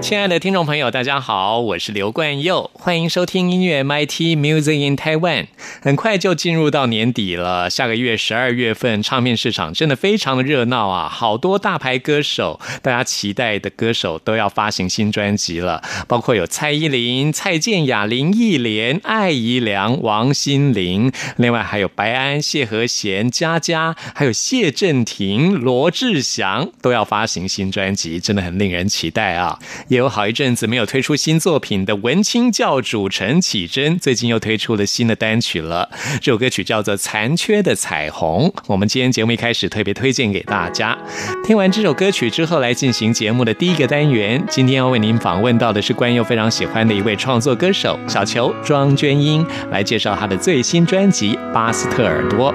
亲爱的听众朋友，大家好，我是刘冠佑，欢迎收听音乐 MIT Music in Taiwan。很快就进入到年底了，下个月十二月份，唱片市场真的非常的热闹啊！好多大牌歌手，大家期待的歌手都要发行新专辑了，包括有蔡依林、蔡健雅、林忆莲、艾怡良、王心凌，另外还有白安、谢和弦、佳佳，还有谢震廷、罗志祥都要发行新专辑，真的很令人期待啊！也有好一阵子没有推出新作品的文青教主陈绮贞，最近又推出了新的单曲了。这首歌曲叫做《残缺的彩虹》。我们今天节目一开始特别推荐给大家。听完这首歌曲之后，来进行节目的第一个单元。今天要为您访问到的是关佑非常喜欢的一位创作歌手小球庄娟英，来介绍她的最新专辑《巴斯特尔多》。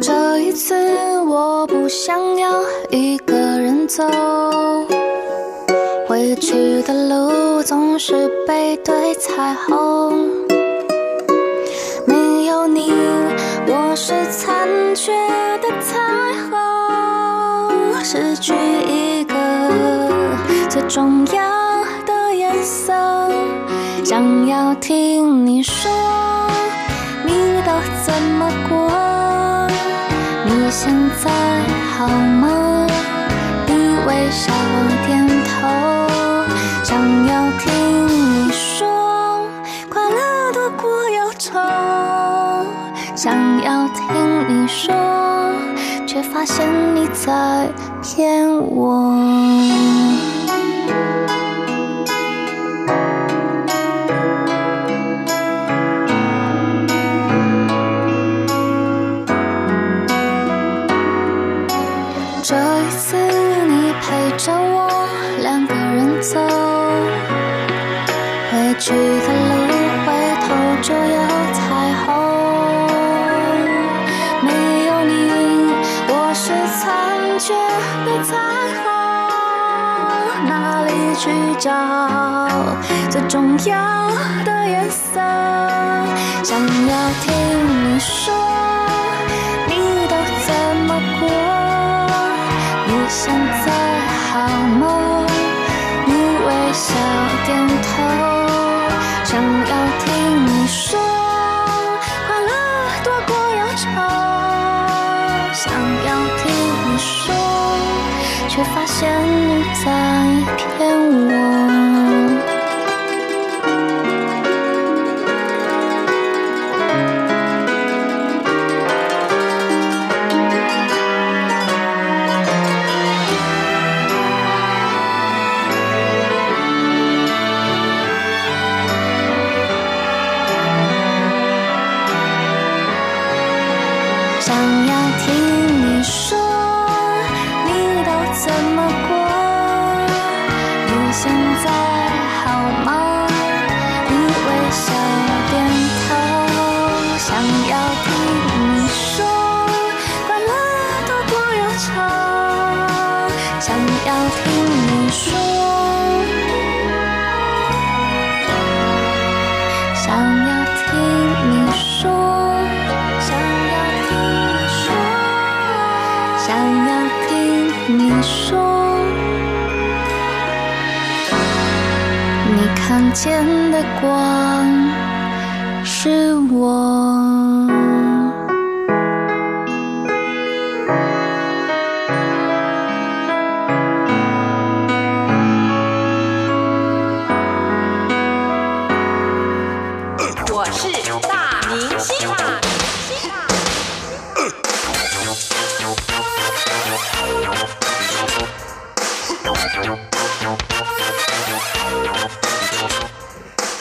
这一次，我不想要一个人走。回去的路总是背对彩虹，没有你，我是残缺的彩虹，失去一个最重要的颜色。想要听你说，你都怎么过？你现在好吗？你微笑想要听你说，却发现你在骗我。这一次你陪着我，两个人走。回去的去找最重要的颜色？想要听你说，你都怎么过？你现在好吗？你微笑点头。想要听你说，快乐多过忧愁。想要听你说，却发现你在要听你说，想要听你说。想要听你说，想要听你说，你看见的光是我。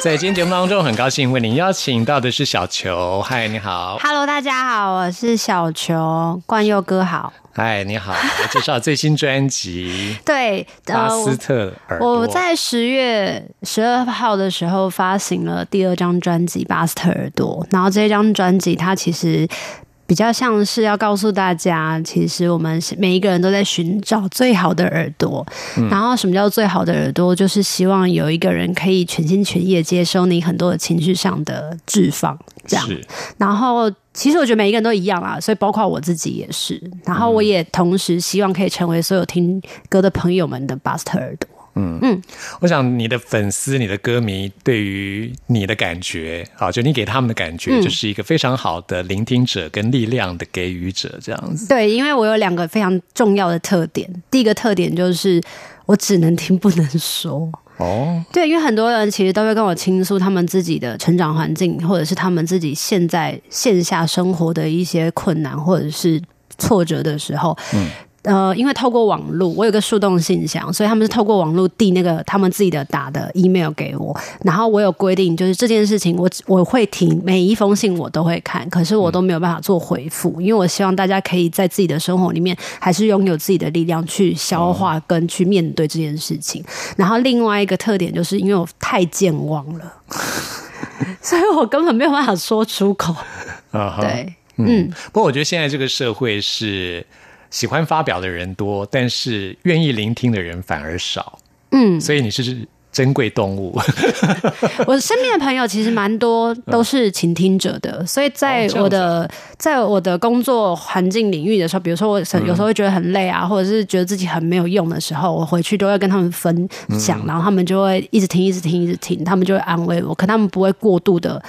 在今天节目当中，很高兴为您邀请到的是小球。嗨，你好。Hello，大家好，我是小球，冠佑哥好。嗨，你好。我介绍最新专辑 对，《巴呃，斯特耳朵》。我在十月十二号的时候发行了第二张专辑《巴斯特耳朵》，然后这张专辑它其实。比较像是要告诉大家，其实我们每一个人都在寻找最好的耳朵。然后，什么叫最好的耳朵？就是希望有一个人可以全心全意的接收你很多的情绪上的释放，这样。然后，其实我觉得每一个人都一样啦，所以包括我自己也是。然后，我也同时希望可以成为所有听歌的朋友们的巴斯特耳朵。我想你的粉丝、你的歌迷对于你的感觉，好，就你给他们的感觉，嗯就是一个非常好的聆听者跟力量的给予者，这样子。对，因为我有两个非常重要的特点。第一个特点就是我只能听不能说。哦，对，因为很多人其实都会跟我倾诉他们自己的成长环境，或者是他们自己现在线下生活的一些困难或者是挫折的时候。嗯。呃，因为透过网络，我有个树洞信箱，所以他们是透过网络递那个他们自己的打的 email 给我，然后我有规定，就是这件事情我我会听每一封信我都会看，可是我都没有办法做回复，因为我希望大家可以在自己的生活里面还是拥有自己的力量去消化跟去面对这件事情。然后另外一个特点就是因为我太健忘了，所以我根本没有办法说出口。啊。对，嗯，不过我觉得现在这个社会是喜欢发表的人多，但是愿意聆听的人反而少。嗯，所以你是珍贵动物。我身边的朋友其实蛮多都是倾听者的，所以在我的、在我的工作环境领域的时候，比如说我有时候会觉得很累啊，或者是觉得自己很没有用的时候，我回去都会跟他们分享，然后他们就会一直听，一直听，一直听，他们就会安慰我，可他们不会过度的。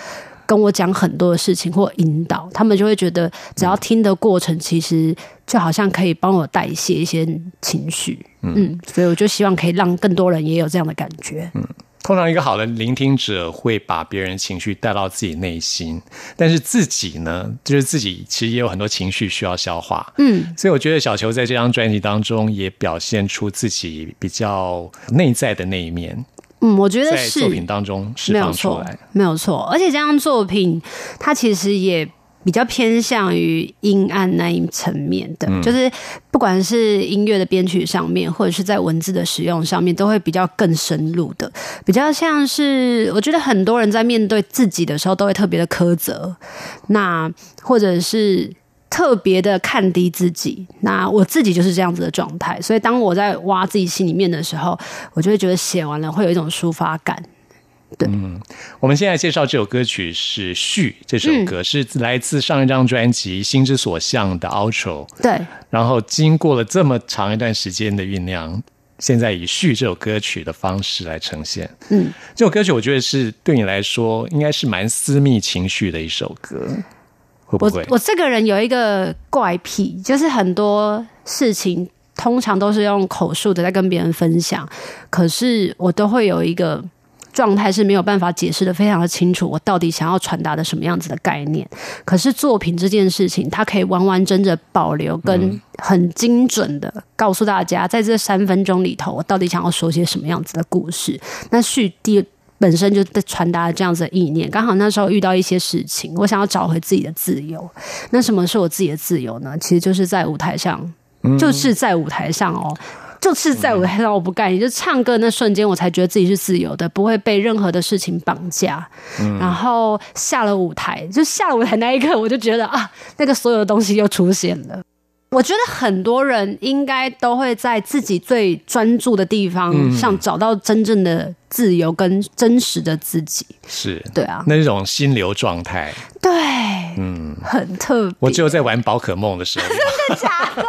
跟我讲很多的事情或引导，他们就会觉得只要听的过程，其实就好像可以帮我代谢一些情绪，嗯，所以我就希望可以让更多人也有这样的感觉。嗯通常一个好的聆听者会把别人情绪带到自己内心，但是自己呢，就是自己其实也有很多情绪需要消化。嗯，所以我觉得小球在这张专辑当中也表现出自己比较内在的那一面，嗯，我觉得在是作品当中释没有错放出来。，没有错。而且这张作品，它其实也比较偏向于阴暗那一层面的，嗯就是不管是音乐的编曲上面，或者是在文字的使用上面，都会比较更深入的，比较像是我觉得很多人在面对自己的时候，都会特别的苛责，那或者是。特别的看低自己，那我自己就是这样子的状态，所以当我在挖自己心里面的时候，我就会觉得写完了会有一种抒发感。对，嗯我们现在介绍这首歌曲是《序》，这首嗯。歌是来自上一张专辑《心之所向》的 outro，对，然后经过了这么长一段时间的酝酿，现在以《序》这首歌曲的方式来呈现。嗯，这首歌曲我觉得是对你来说应该是蛮私密情绪的一首歌，会不我？我这个人有一个怪癖，就是很多事情通常都是用口述的在跟别人分享，可是我都会有一个状态是没有办法解释的非常的清楚，我到底想要传达的什么样子的概念。可是作品这件事情，它可以完完整整保留跟很精准的告诉大家，在这三分钟里头，我到底想要说些什么样子的故事。那续第。本身就在传达这样子的意念，刚好那时候遇到一些事情，我想要找回自己的自由。那什么是我自己的自由呢？其实就是在舞台上，就是在舞台上哦，就是在舞台上，我不干，也就唱歌那瞬间，我才觉得自己是自由的，不会被任何的事情绑架。然后下了舞台，就下了舞台那一刻，我就觉得啊，那个所有的东西又出现了。我觉得很多人应该都会在自己最专注的地方上找到真正的自由跟真实的自己。是对啊，那种心流状态，对，嗯，很特别。我只有在玩宝可梦的时候，真的假的？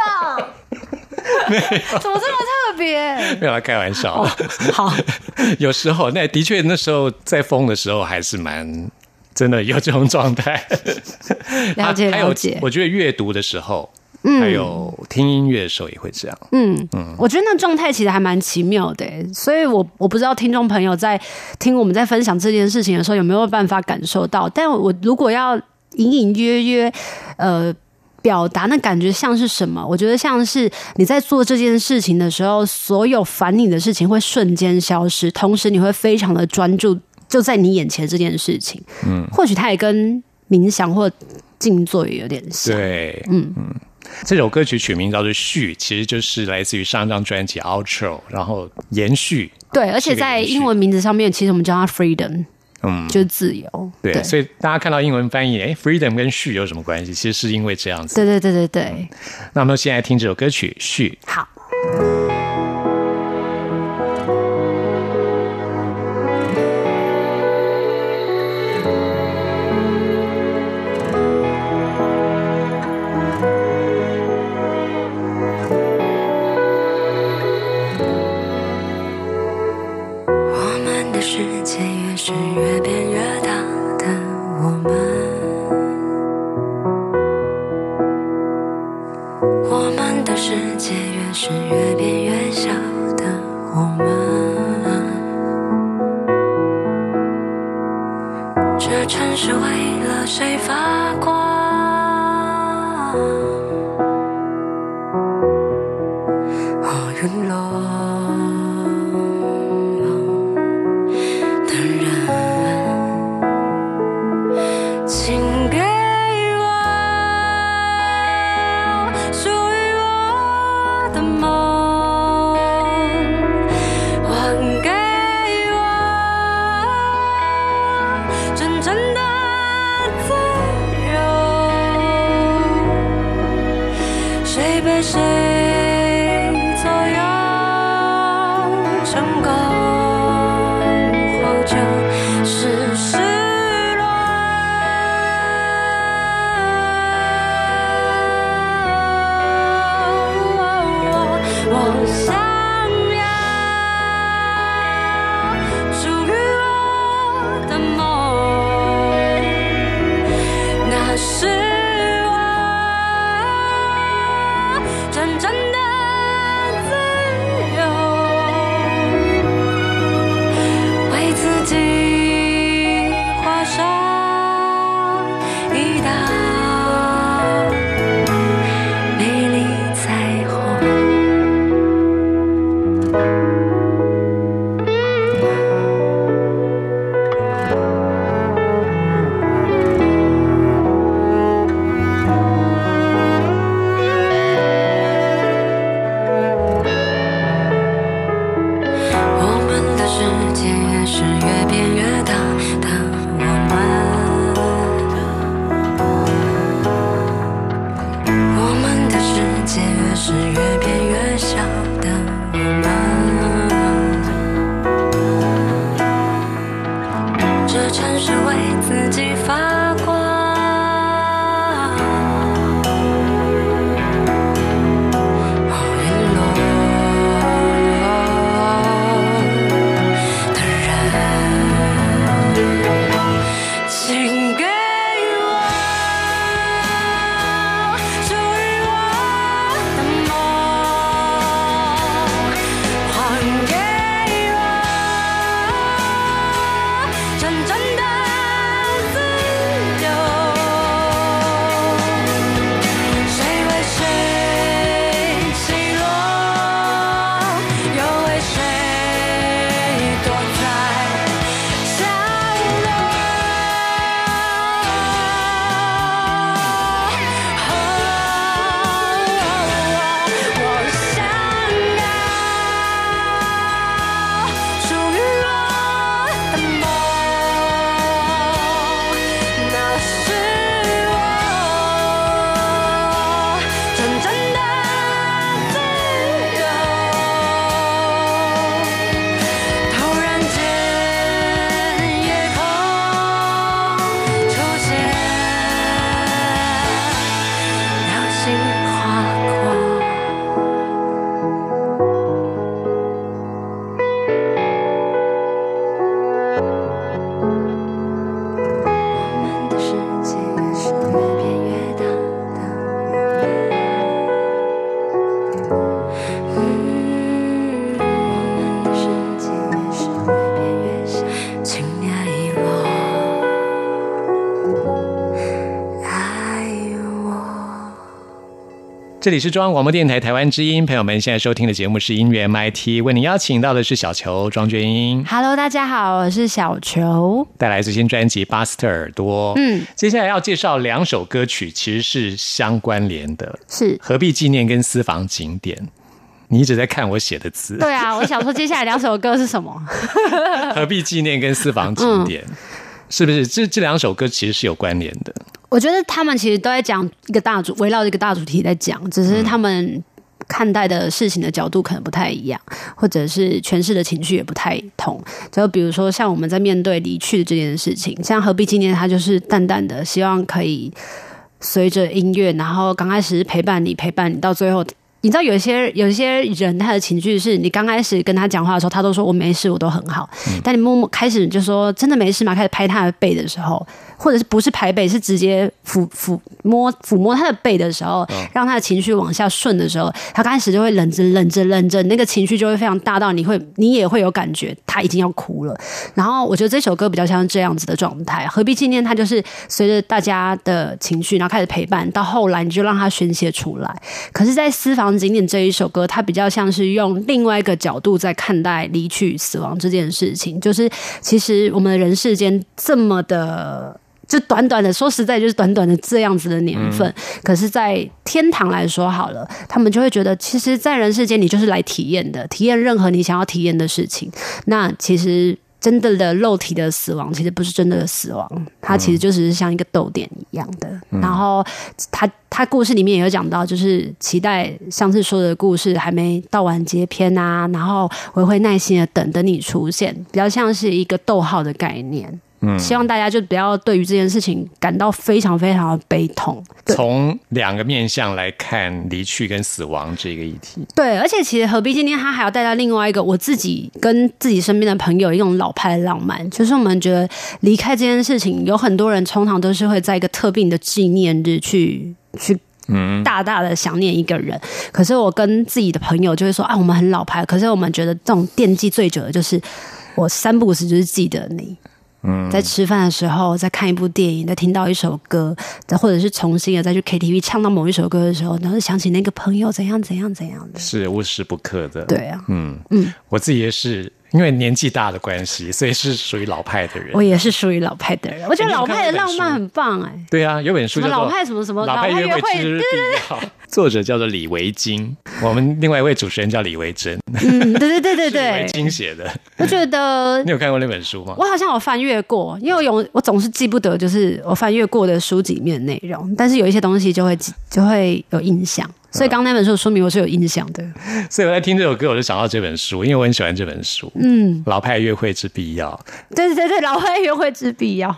怎么这么特别？没有来开玩笑的。好，有时候，那的确那时候在疯的时候，还是蛮真的有这种状态。了解还有了解我觉得阅读的时候，还有听音乐的时候也会这样。嗯嗯，我觉得那状态其实还蛮奇妙的欸，所以我我不知道听众朋友在听我们在分享这件事情的时候有没有办法感受到，但我如果要隐隐约约，呃。表达那感觉像是什么？我觉得像是你在做这件事情的时候，所有烦你的事情会瞬间消失，同时你会非常的专注，就在你眼前这件事情。嗯，或许它也跟冥想或静坐也有点像。对，嗯嗯，这首歌曲取名叫做《续》，其实就是来自于上一张专辑《Outro》，然后延续。对，而且在英文名字上面，其实我们叫它 Freedom，嗯，就是自由。对，所以大家看到英文翻译，哎，Freedom 跟续有什么关系？其实是因为这样子。对对对对对。那我们现在听这首歌曲《续》。好。谁发光？哦，陨落。这里是中央广播电台台湾之音，朋友们现在收听的节目是音乐 MIT，为您邀请到的是小球庄娟英，Hello，大家好，我是小球。带来最新专辑《巴斯特耳朵》。嗯，接下来要介绍两首歌曲，其实是相关联的，是何必纪念跟私房景点。你一直在看我写的字，对啊，我想说接下来两首歌是什么？何必纪念跟私房景点，是不是？这这两首歌其实是有关联的。我觉得他们其实都在讲一个大主，围绕一个大主题在讲，只是他们看待的事情的角度可能不太一样，或者是诠释的情绪也不太同。就比如说，像我们在面对离去的这件事情，像何必纪念，他就是淡淡的希望可以随着音乐，然后刚开始陪伴你，陪伴你到最后。你知道有一些有一些人他的情绪是你刚开始跟他讲话的时候，他都说我没事，我都很好。但你默默开始就说真的没事吗？开始拍他的背的时候，或者是不是拍背，是直接抚抚摸抚摸他的背的时候，让他的情绪往下顺的时候，他刚开始就会忍着忍着忍着，那个情绪就会非常大到你会你也会有感觉他已经要哭了。然后我觉得这首歌比较像这样子的状态，何必纪念？他就是随着大家的情绪，然后开始陪伴，到后来你就让他宣泄出来。可是，在私房景点这一首歌，它比较像是用另外一个角度在看待离去、死亡这件事情。就是其实我们的人世间这么的。就短短的，说实在，就是短短的这样子的年份。可是，在天堂来说好了，他们就会觉得，其实，在人世间，你就是来体验的，体验任何你想要体验的事情。那其实。真的的肉体的死亡，其实不是真的的死亡，它其实就只是像一个逗点一样的。然后他他故事里面也有讲到，就是期待上次说的故事还没到完结篇啊，然后我会耐心的等等你出现，比较像是一个逗号的概念。嗯，希望大家就不要对于这件事情感到非常非常的悲痛。从两个面向来看离去跟死亡这个议题，对，而且其实何必今天他还要带到另外一个我自己跟自己身边的朋友一种老派的浪漫，就是我们觉得离开这件事情，有很多人通常都是会在一个特定的纪念日去去。嗯大大的想念一个人，可是我跟自己的朋友就会说啊，我们很老派，可是我们觉得这种惦记最久的就是我三不五时就是记得你，在吃饭的时候，在看一部电影，在听到一首歌，再或者是重新的再去 KTV 唱到某一首歌的时候，然后想起那个朋友怎样怎样怎样的。是无时不刻的。对啊，嗯嗯，我自己也是因为年纪大的关系，所以是属于老派的人。我。也是属于老派的人，我觉得老派的浪漫很棒哎、对啊，有本书叫做老派什么什么老派约会之必要，作者叫做李维京，我们另外一位主持人叫李维珍，嗯，对对对对对。李维对，京写的。我觉得 你有看过那本书吗？我好像有翻阅过，因为我有我总是记不得，就是我翻阅过的书籍里面的内容，但是有一些东西就会记就会有印象，所以刚刚那本书的书名我是有印象的。所以我在听这首歌，我就想到这本书，因为我很喜欢这本书。嗯，老派约会之必要。对对对，老派约会之必要。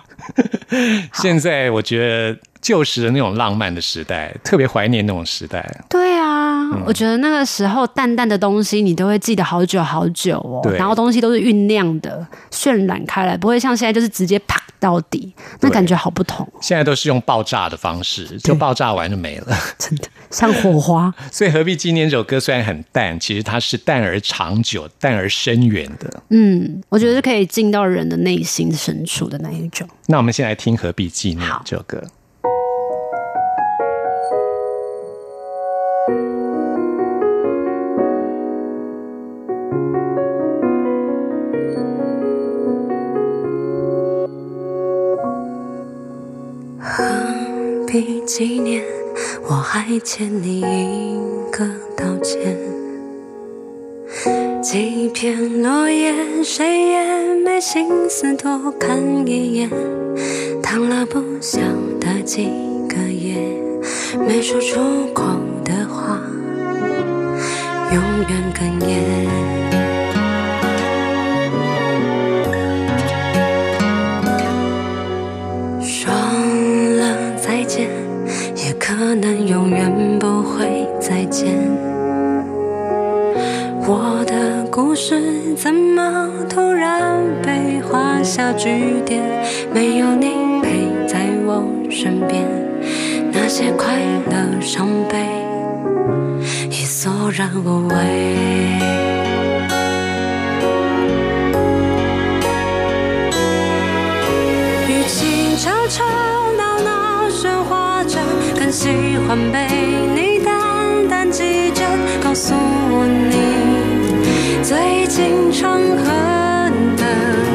现在我觉得旧时的那种浪漫的时代，特别怀念那种时代。对啊，我觉得那个时候淡淡的东西，你都会记得好久好久哦。对然后东西都是酝酿的、渲染开来，不会像现在就是直接啪到底，那感觉好不同，现在都是用爆炸的方式，就爆炸完就没了。真的像火花。所以何必纪念这首歌虽然很淡，其实它是淡而长久、淡而深远的。嗯，我觉得是可以进到人的内心深处的那一种。那我们先来听何必纪念这首歌。纪念，我还欠你一个道歉。几片落叶，谁也没心思多看一眼。躺了不晓得几个夜，没说出口的话，永远哽咽。可能永远不会再见。我的故事怎么突然被画下句点？没有你陪在我身边，那些快乐伤悲已索然无味。喜欢被你淡淡记着，告诉你最近常喝的。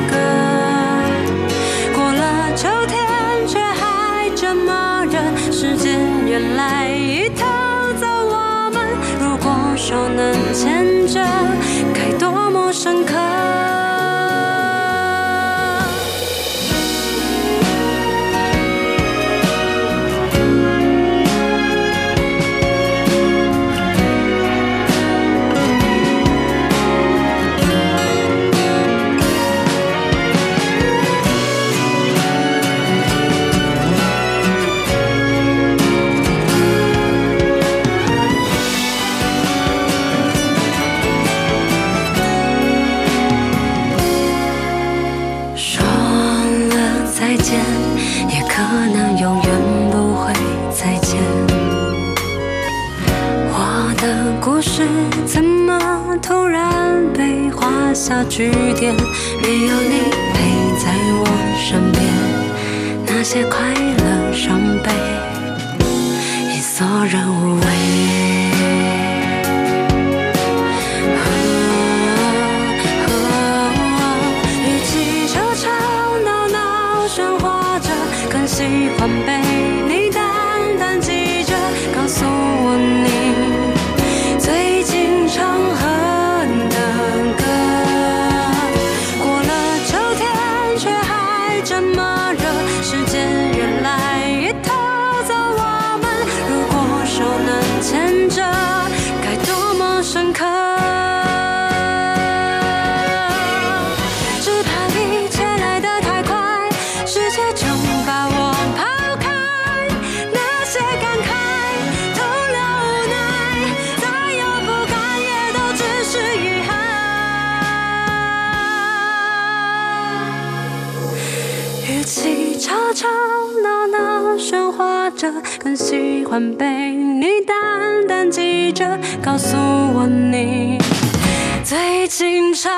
是怎么突然被画下句点？没有你陪在我身边，那些快乐伤悲已索然无味。与其吵吵闹闹喧哗着，更喜欢被喜欢被你淡淡记着，告诉我你最近常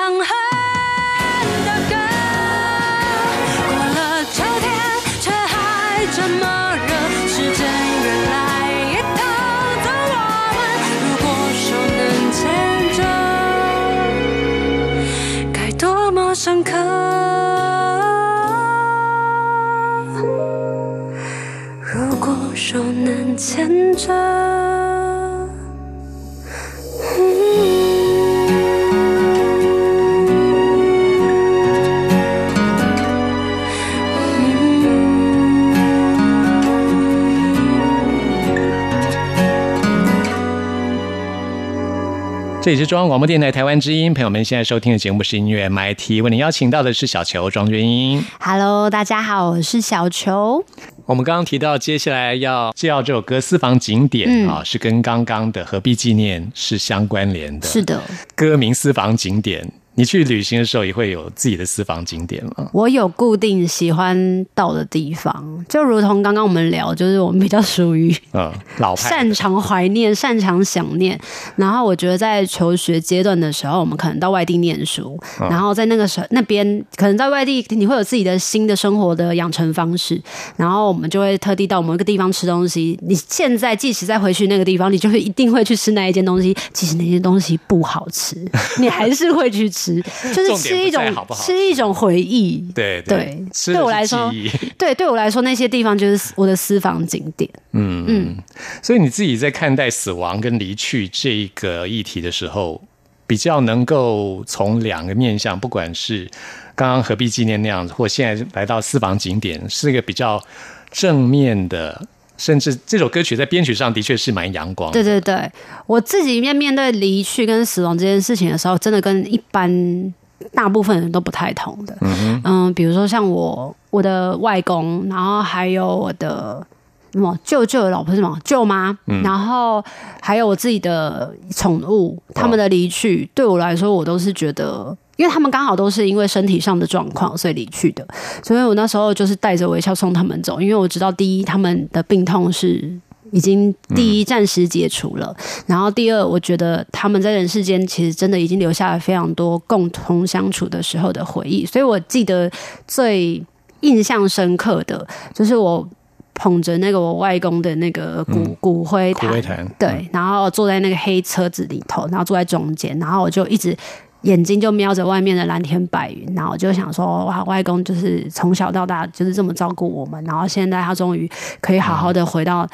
这里是中央广播电台台湾之音，朋友们现在收听的节目是音乐 MIT，为您邀请到的是小球庄君英。Hello，大家好，我是小球。我们刚刚提到，接下来要介绍这首歌《私房景点》嗯啊，是跟刚刚的何必纪念是相关联的。是的，歌名《私房景点》，你去旅行的时候也会有自己的私房景点吗？我有固定喜欢到的地方，就如同刚刚我们聊，就是我们比较属于嗯，老派擅长怀念、擅长想念。然后我觉得在求学阶段的时候，我们可能到外地念书，嗯然后在那个时候那边可能在外地你会有自己的新的生活的养成方式，然后我们就会特地到某一个地方吃东西。你现在即使再回去那个地方，你就会一定会去吃那一件东西，即使那件东西不好吃，你还是会去吃，就是吃一种吃一种回忆。对对吃对我来说对，对我来说，那些地方就是我的私房景点。嗯嗯，所以你自己在看待死亡跟离去这一个议题的时候，比较能够从两个面向，不管是刚刚何必纪念那样子，或现在来到私房景点，是一个比较正面的。甚至这首歌曲在编曲上的确是蛮阳光的，对对对，我自己面面对离去跟死亡这件事情的时候，真的跟一般大部分人都不太同的。嗯比如说像我我的外公，然后还有我的。什么舅舅的老婆是什么舅妈，然后还有我自己的宠物，他们的离去，对我来说，我都是觉得，因为他们刚好都是因为身体上的状况，所以离去的，所以我那时候就是带着微笑送他们走，因为我知道第一，他们的病痛是已经第一暂时解除了，然后第二，我觉得他们在人世间其实真的已经留下了非常多共同相处的时候的回忆，所以我记得最印象深刻的就是我。捧着那个我外公的那个骨、骨灰坛，灰坛对，然后坐在那个黑车子里头，然后坐在中间，然后我就一直眼睛就瞄着外面的蓝天白云，然后就想说，哇，外公就是从小到大就是这么照顾我们，然后现在他终于可以好好的回到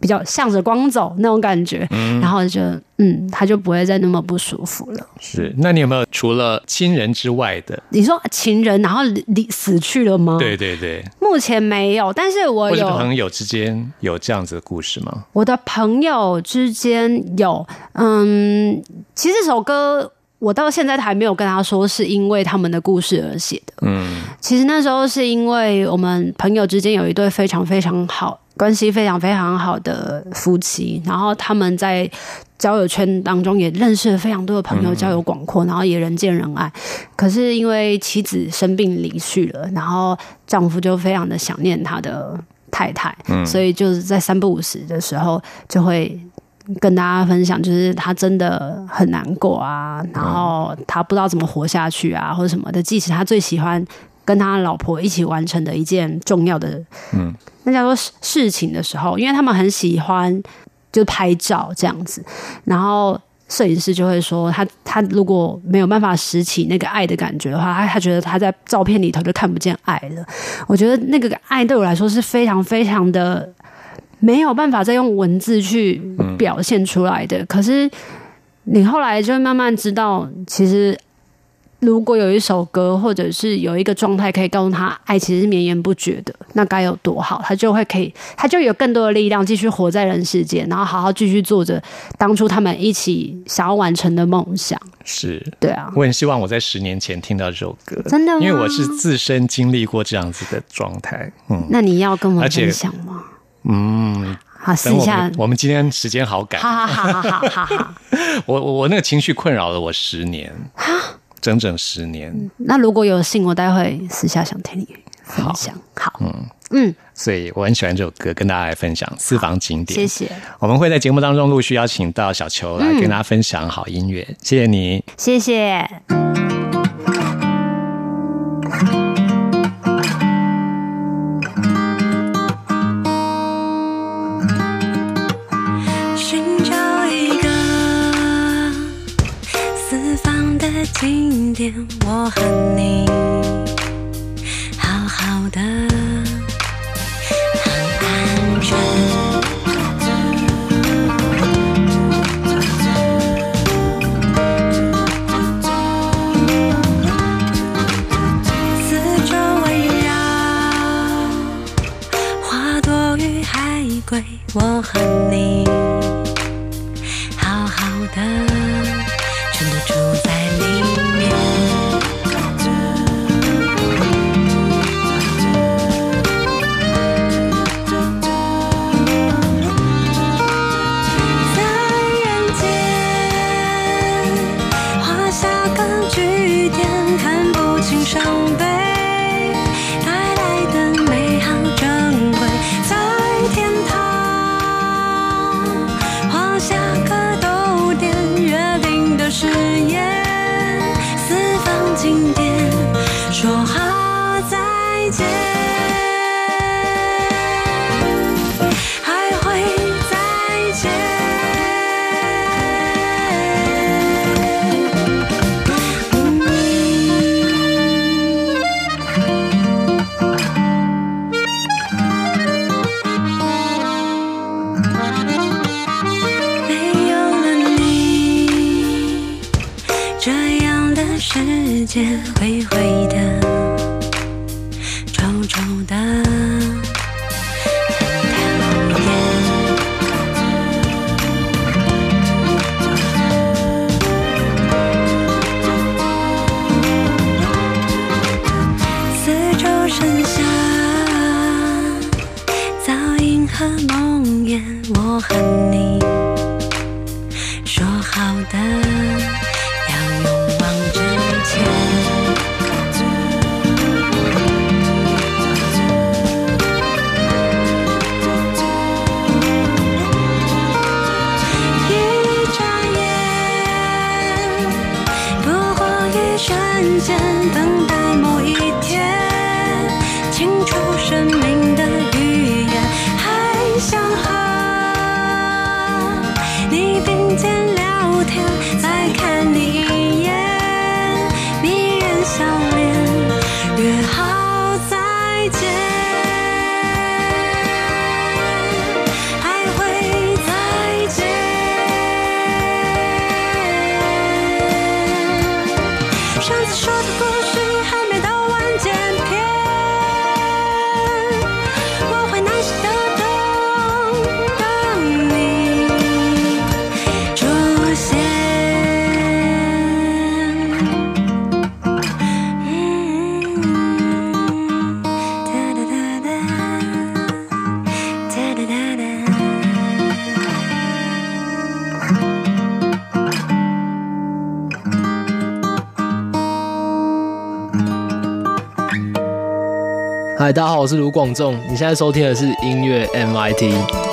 比较向着光走那种感觉，然后就嗯，他就不会再那么不舒服了。是。那你有没有除了亲人之外的？你说情人然后离死去了吗？对，对对，目前没有，但是我有朋友之间有这样子的故事吗？我的朋友之间有，嗯，其实这首歌我到现在还没有跟他说是因为他们的故事而写的。嗯，其实那时候是因为我们朋友之间有一对非常非常好、关系非常非常好的夫妻，然后他们在交友圈当中也认识了非常多的朋友，交友广阔，然后也人见人爱。可是因为妻子生病离去了，然后丈夫就非常的想念他的太太，所以就是在三不五时的时候就会。跟大家分享，就是他真的很难过啊，然后他不知道怎么活下去啊，或者什么的。即使他最喜欢跟他老婆一起完成的一件重要的，嗯，那叫做事事情的时候，因为他们很喜欢就拍照这样子，然后摄影师就会说他他如果没有办法拾起那个爱的感觉的话，他他觉得他在照片里头就看不见爱了。我觉得那个爱对我来说是非常非常的没有办法再用文字去表现出来的。可是你后来就会慢慢知道，其实如果有一首歌，或者是有一个状态可以告诉他，爱其实是绵延不绝的，那该有多好，他就会可以，他就有更多的力量继续活在人世间，然后好好继续做着当初他们一起想要完成的梦想。是。对啊，我很希望我在十年前听到这首歌，真的吗因为我是自身经历过这样子的状态。嗯那你要跟我分享吗？嗯，好，试等一下。我们今天时间好赶，哈哈哈哈哈哈哈！我我我那个情绪困扰了我十年，整整十年，那如果有幸，我待会私下想听你分享。好，嗯，所以我很喜欢这首歌，跟大家来分享私房景点。谢谢，我们会在节目当中陆续邀请到小球来跟大家分享好音乐，谢谢你。谢谢。点，我和你好好的，很安全。四周围绕花朵与海龟，我和你大家好，我是卢广仲，你现在收听的是音乐 MIT。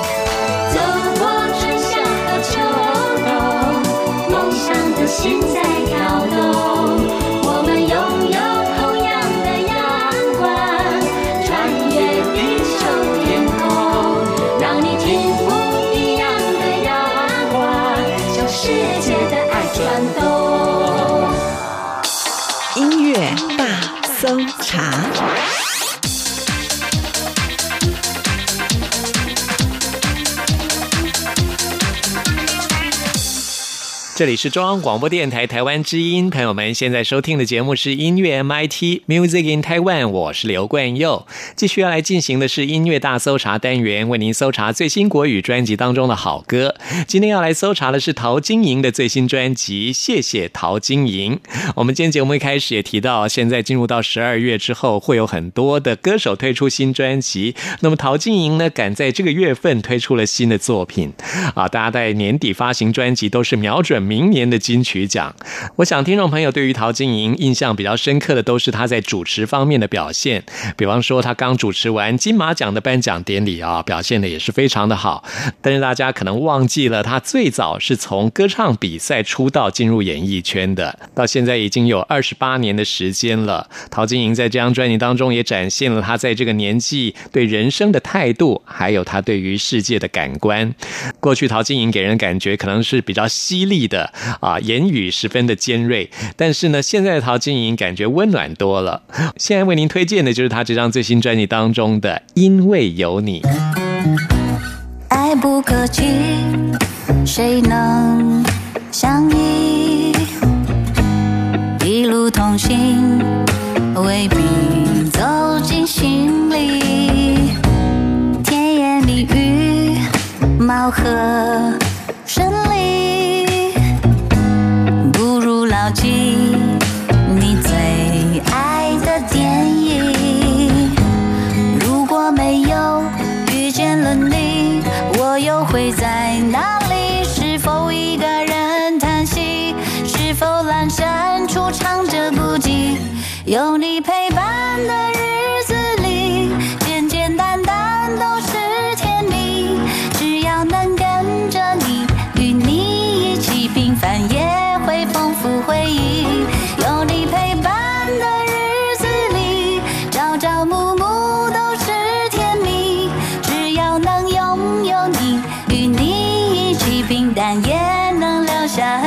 这里是中央广播电台台湾之音，朋友们现在收听的节目是音乐 MIT Music in Taiwan，我是刘冠佑。继续要来进行的是音乐大搜查单元，为您搜查最新国语专辑当中的好歌。今天要来搜查的是陶晶莹的最新专辑《谢谢陶晶莹》。我们今天节目一开始也提到，现在进入到十二月之后，会有很多的歌手推出新专辑。那么陶晶莹呢，赶在这个月份推出了新的作品啊！大家在年底发行专辑，都是瞄准明年的金曲奖。我想听众朋友对于陶晶莹印象比较深刻的，都是她在主持方面的表现。比方说，她刚主持完金马奖的颁奖典礼啊，表现的也是非常的好。但是大家可能忘记了，她最早是从歌唱比赛出道进入演艺圈的，到现在已经有二十八年的时间了。陶晶莹在这张专辑当中也展现了她在这个年纪对人生的态度，还有她对于世界的感官。过去陶晶莹给人感觉可能是比较犀利的啊，言语十分的尖锐，但是呢，现在的陶晶莹感觉温暖多了。现在为您推荐的就是她这张最新专辑当中的《因为有你》。爱不可及，谁能相依？一路同行，未必走进心里。甜言蜜语，貌合记你最爱。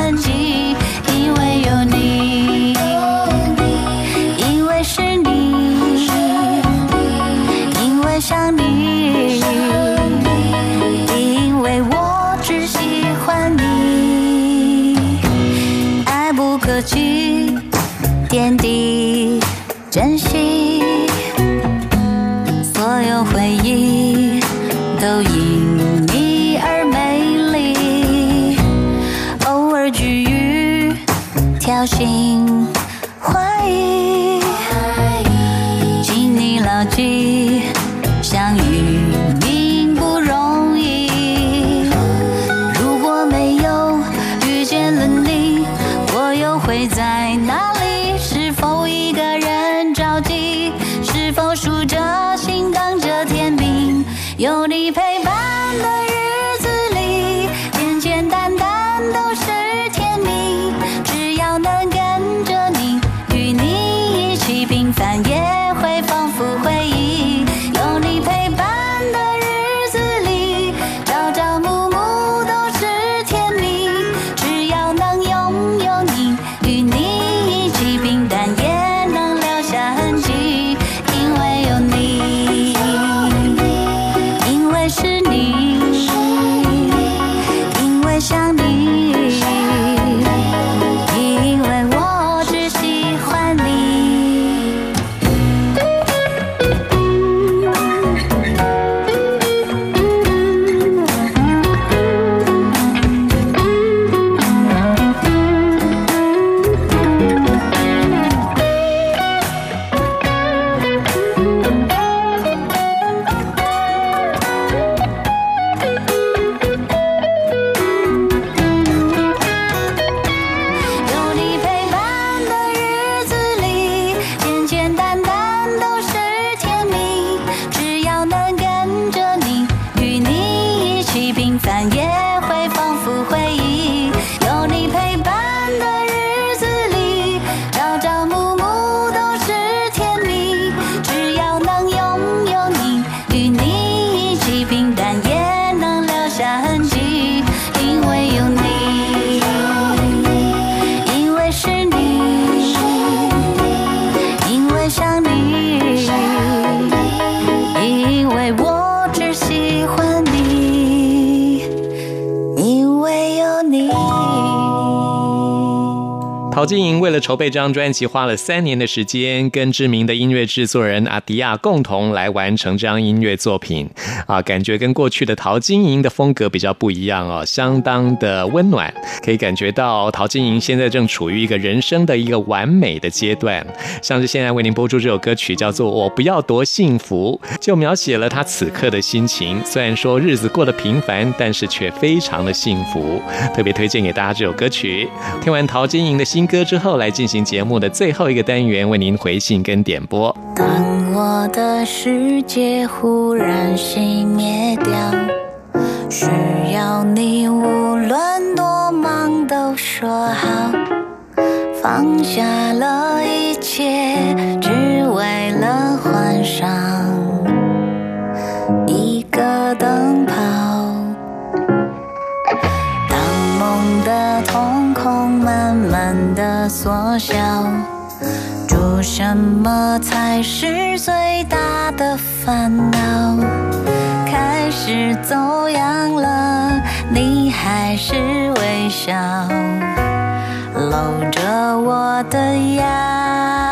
痕迹。筹备这张专辑，花了三年的时间，跟知名的音乐制作人阿迪亚共同来完成这张音乐作品。啊，感觉跟过去的陶晶莹的风格比较不一样哦，相当的温暖，可以感觉到陶晶莹现在正处于一个人生的一个完美的阶段。像是现在为您播出这首歌曲，叫做《我不要多幸福》，就描写了她此刻的心情。虽然说日子过得平凡，但是却非常的幸福。特别推荐给大家这首歌曲。听完陶晶莹的新歌之后，来进行节目的最后一个单元，为您回信跟点播。当我的世界忽然熄灭掉，需要你无论多忙都说好，放下了一切，只为了换上慢的缩小。住什么才是最大的烦恼？开始走样了，你还是微笑，搂着我的腰。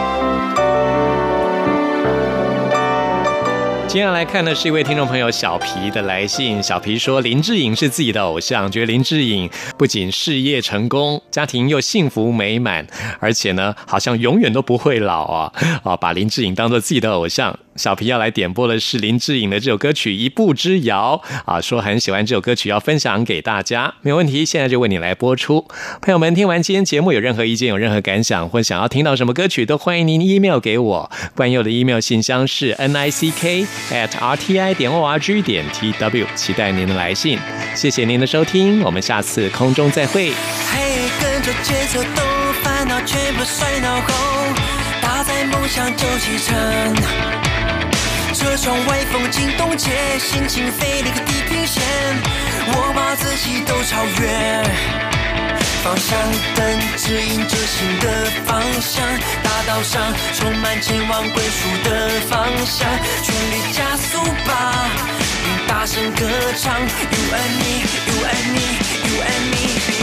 接下来看的是一位听众朋友小皮的来信。小皮说，林志颖是自己的偶像，觉得林志颖不仅事业成功，家庭又幸福美满，而且呢，好像永远都不会老啊！啊，把林志颖当做自己的偶像。小皮要来点播的是林志颖的这首歌曲《一步之遥》啊，说很喜欢这首歌曲，要分享给大家，没有问题，现在就为你来播出。朋友们，听完今天节目有任何意见、有任何感想，或想要听到什么歌曲，都欢迎您 email 给我。关佑的 email 信箱是 n i c k at r t i 点 o r g 点 t w，期待您的来信。谢谢您的收听，我们下次空中再会。嘿，跟着节奏动，烦恼全部甩脑后，打在梦想就启程。车窗外风景冻结，心情飞离个地平线，我把自己都超越。方向灯指引着新的方向，大道上充满前往归属的方向，全力加速吧，并大声歌唱。You and me, you and me, you and me，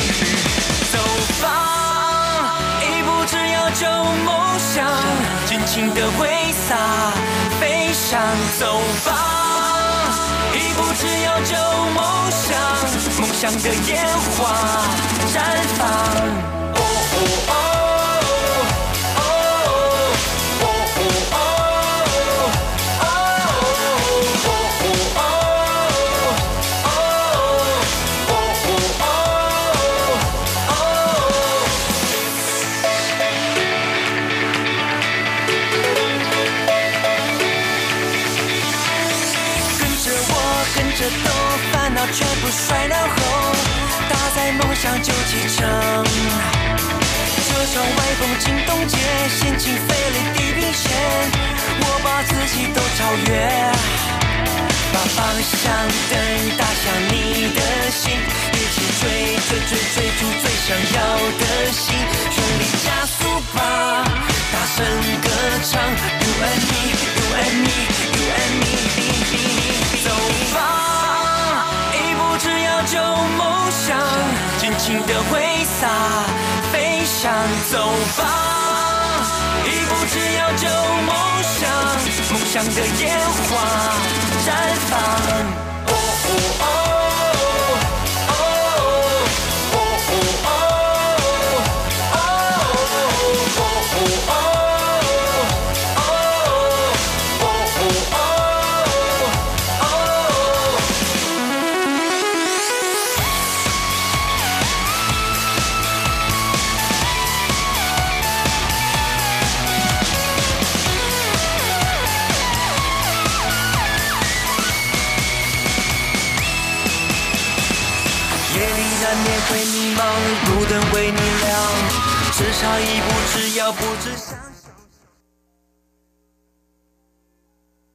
方，一步之遥就梦想，尽情的挥洒。飞翔，走吧，一步之遥就梦想，梦想的烟花绽放。全部甩脑后，搭载梦想就启程。车窗外风景冻结，心情飞离地平线，我把自己都超越。把方向灯打向你的心，一起追追追追逐最想要的心，全力加速吧，大声歌唱，You and me，You and me，You and me，走吧。就梦想，尽情的挥洒，飞翔，走吧，一步之遥就梦想，梦想的烟花绽放。哦哦哦差一步之遥，不知。